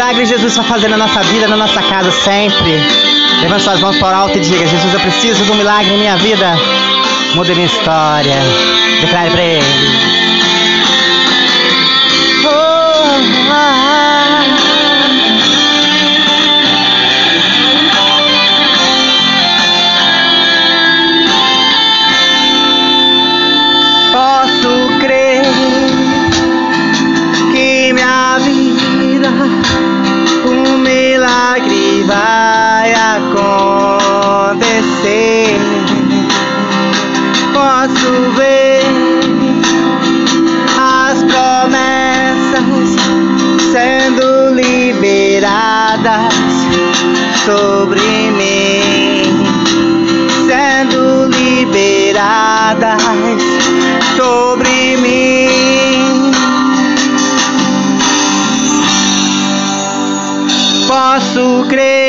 milagre Jesus está fazendo na nossa vida, na nossa casa sempre. Levanta suas mãos para o alto e diga: Jesus, eu preciso de um milagre em minha vida. Muda minha história. Declare para Ele. Oh, ah, Posso ver as promessas sendo liberadas sobre mim, sendo liberadas sobre mim. Posso crer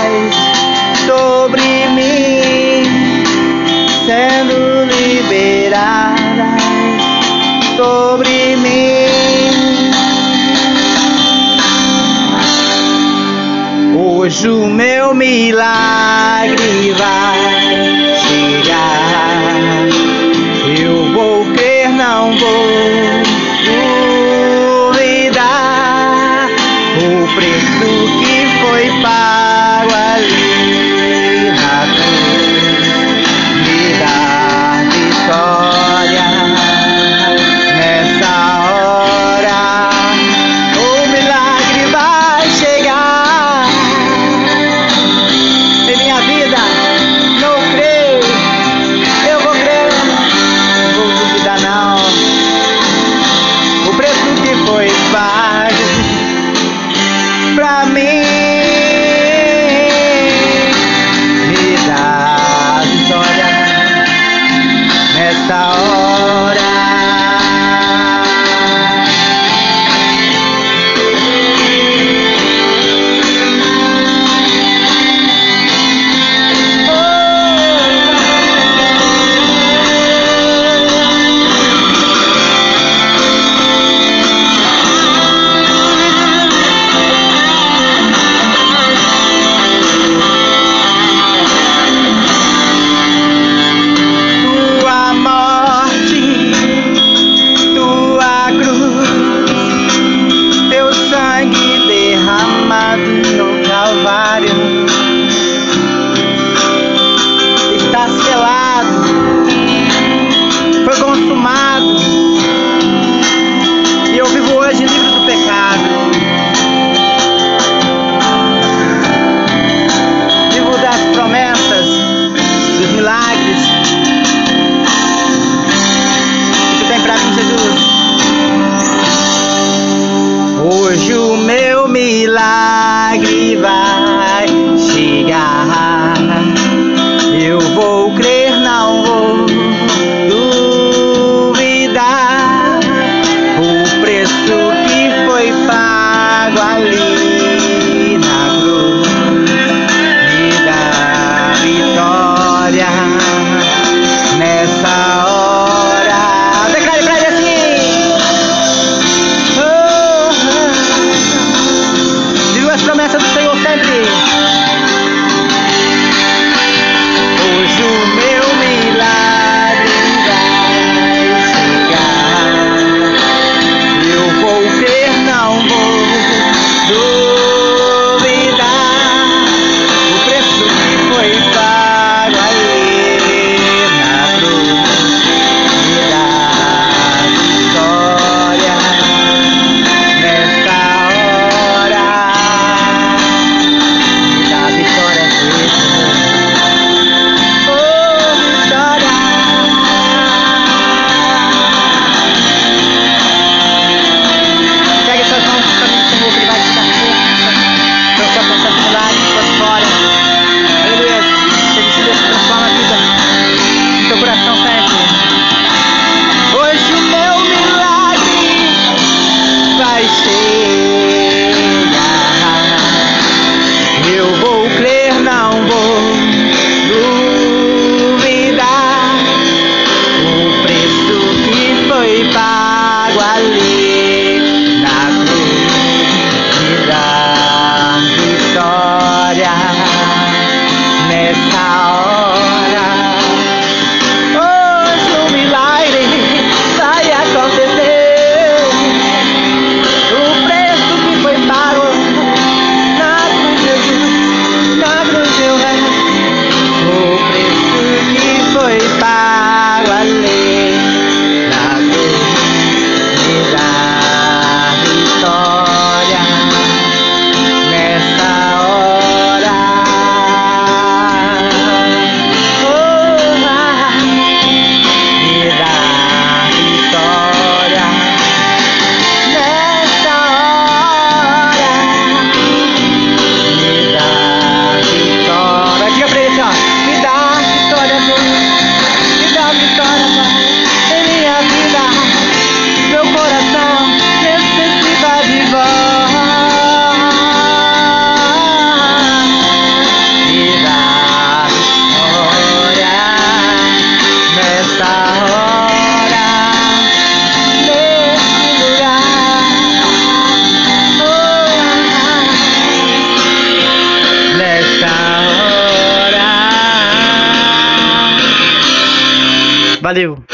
liberadas sobre mim, sendo liberadas sobre mim. Hoje o meu milagre vai chegar. Eu vou crer, não vou Sao Bila Valeu!